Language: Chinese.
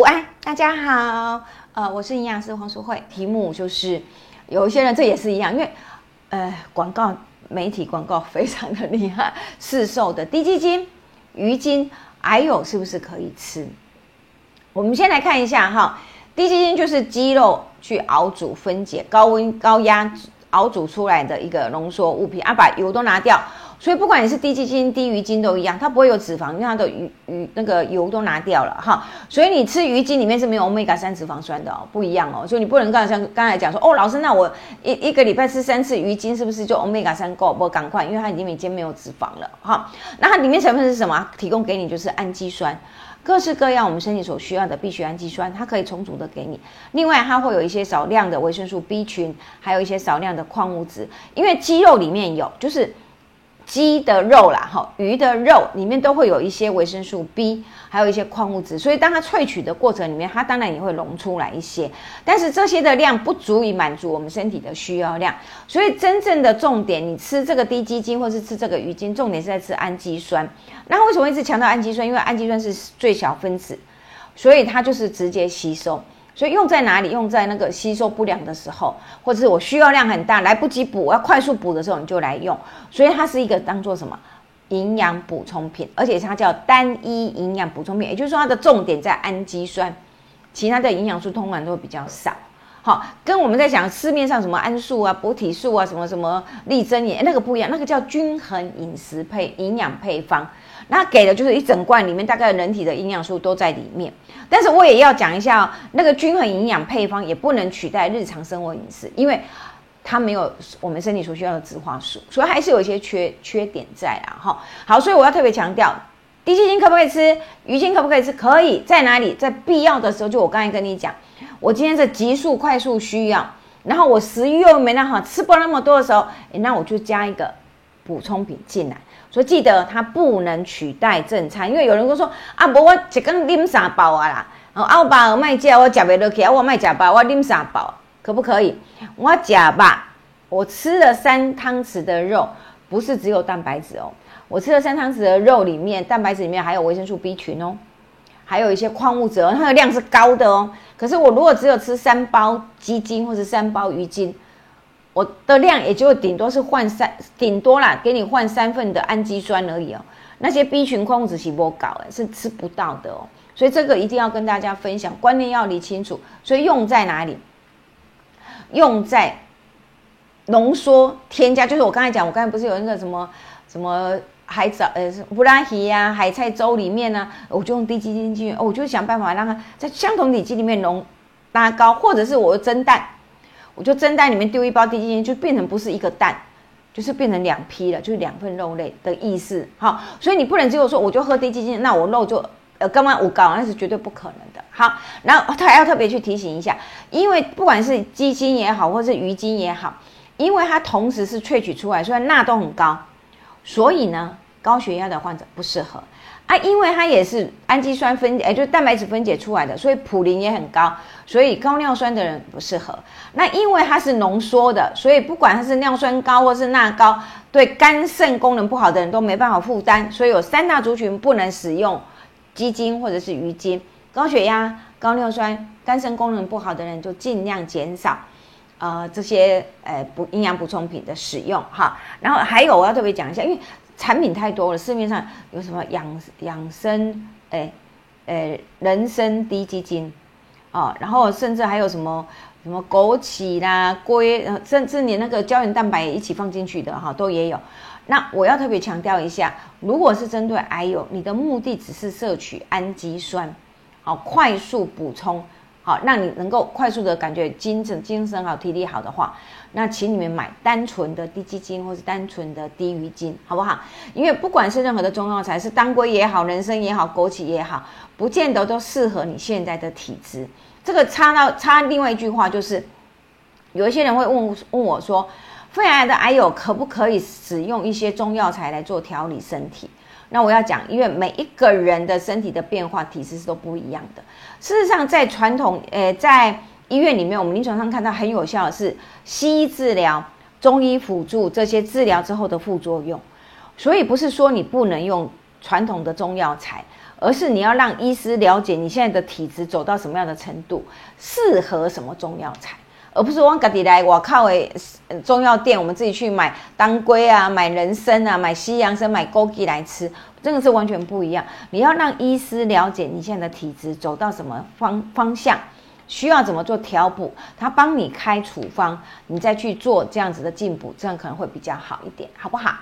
午安，大家好，呃，我是营养师黄淑慧。题目就是有一些人这也是一样，因为呃广告媒体广告非常的厉害，市售的低基金、鱼精，还有是不是可以吃？我们先来看一下哈，低基金就是鸡肉去熬煮分解，高温高压熬煮出来的一个浓缩物品，啊，把油都拿掉。所以不管你是低基金、低鱼精都一样，它不会有脂肪，因为它的鱼鱼那个油都拿掉了哈。所以你吃鱼精里面是没有欧米伽三脂肪酸的哦，不一样哦。所以你不能刚像刚才讲说哦，老师，那我一一个礼拜吃三次鱼精，是不是就欧米伽三够？不赶快，因为它里面已经没有脂肪了哈。那它里面成分是什么？提供给你就是氨基酸，各式各样我们身体所需要的必需氨基酸，它可以充足的给你。另外，它会有一些少量的维生素 B 群，还有一些少量的矿物质，因为肌肉里面有就是。鸡的肉啦，哈，鱼的肉里面都会有一些维生素 B，还有一些矿物质，所以当它萃取的过程里面，它当然也会溶出来一些，但是这些的量不足以满足我们身体的需要量，所以真正的重点，你吃这个低基金或是吃这个鱼精，重点是在吃氨基酸。那为什么一直强调氨基酸？因为氨基酸是最小分子，所以它就是直接吸收。所以用在哪里？用在那个吸收不良的时候，或者是我需要量很大，来不及补，我要快速补的时候，你就来用。所以它是一个当做什么营养补充品，而且它叫单一营养补充品，也就是说它的重点在氨基酸，其他的营养素通常都会比较少。好，跟我们在讲市面上什么桉素啊、补体素啊、什么什么利珍也那个不一样，那个叫均衡饮食配营养配方。那给的就是一整罐，里面大概人体的营养素都在里面。但是我也要讲一下，那个均衡营养配方也不能取代日常生活饮食，因为它没有我们身体所需要的植化素，所以还是有一些缺缺点在啊。哈，好，所以我要特别强调，低基金可不可以吃？鱼精可不可以吃？可以在哪里？在必要的时候，就我刚才跟你讲，我今天是急速快速需要，然后我食欲又没那好，吃不那么多的时候，那我就加一个补充品进来。所以记得它不能取代正餐，因为有人都说啊，无我一缸啉三包啊啦，哦，我爸卖食，我食不落去啊，我卖食饱，我拎三包，可不可以？我食吧，我吃了三汤匙的肉，不是只有蛋白质哦，我吃了三汤匙的肉里面，蛋白质里面还有维生素 B 群哦，还有一些矿物质，它的量是高的哦。可是我如果只有吃三包鸡精或者三包鱼精。我的量也就顶多是换三，顶多啦，给你换三份的氨基酸而已哦。那些 B 群矿物质是不搞诶，是吃不到的哦。所以这个一定要跟大家分享，观念要理清楚。所以用在哪里？用在浓缩添加，就是我刚才讲，我刚才不是有那个什么什么海藻呃布拉提呀、海菜粥里面呢，我就用低基金进去，我就想办法让它在相同体积里面浓拉高，或者是我的蒸蛋。我就蒸蛋里面丢一包低基金，就变成不是一个蛋，就是变成两批了，就是两份肉类的意思。好，所以你不能只有说我就喝低基金，那我肉就呃刚刚我高，那是绝对不可能的。好，然后他还要特别去提醒一下，因为不管是鸡精也好，或是鱼精也好，因为它同时是萃取出来，虽然钠都很高，所以呢，高血压的患者不适合。啊，因为它也是氨基酸分解，哎，就蛋白质分解出来的，所以普林也很高，所以高尿酸的人不适合。那因为它是浓缩的，所以不管它是尿酸高或是钠高，对肝肾功能不好的人都没办法负担。所以有三大族群不能使用鸡精或者是鱼精。高血压、高尿酸、肝肾功能不好的人就尽量减少，呃，这些呃补营养补充品的使用哈。然后还有我要特别讲一下，因为。产品太多了，市面上有什么养养生，哎，哎，人参低基金，哦，然后甚至还有什么什么枸杞啦、龟，甚至连那个胶原蛋白一起放进去的哈，都也有。那我要特别强调一下，如果是针对癌友，你的目的只是摄取氨基酸，好，快速补充。好，让你能够快速的感觉精神、精神好、体力好的话，那请你们买单纯的低基金或是单纯的低鱼精，好不好？因为不管是任何的中药材，是当归也好、人参也好、枸杞也好，不见得都适合你现在的体质。这个插到插另外一句话就是，有一些人会问问我说，肺癌的癌友可不可以使用一些中药材来做调理身体？那我要讲，因为每一个人的身体的变化、体质是都不一样的。事实上，在传统，呃，在医院里面，我们临床上看到很有效的是西医治疗、中医辅助这些治疗之后的副作用。所以不是说你不能用传统的中药材，而是你要让医师了解你现在的体质走到什么样的程度，适合什么中药材，而不是往家己来我靠诶中药店，我们自己去买当归啊，买人参啊，买西洋参，买枸杞来吃，真的是完全不一样。你要让医师了解你现在的体质走到什么方方向。需要怎么做调补？他帮你开处方，你再去做这样子的进补，这样可能会比较好一点，好不好？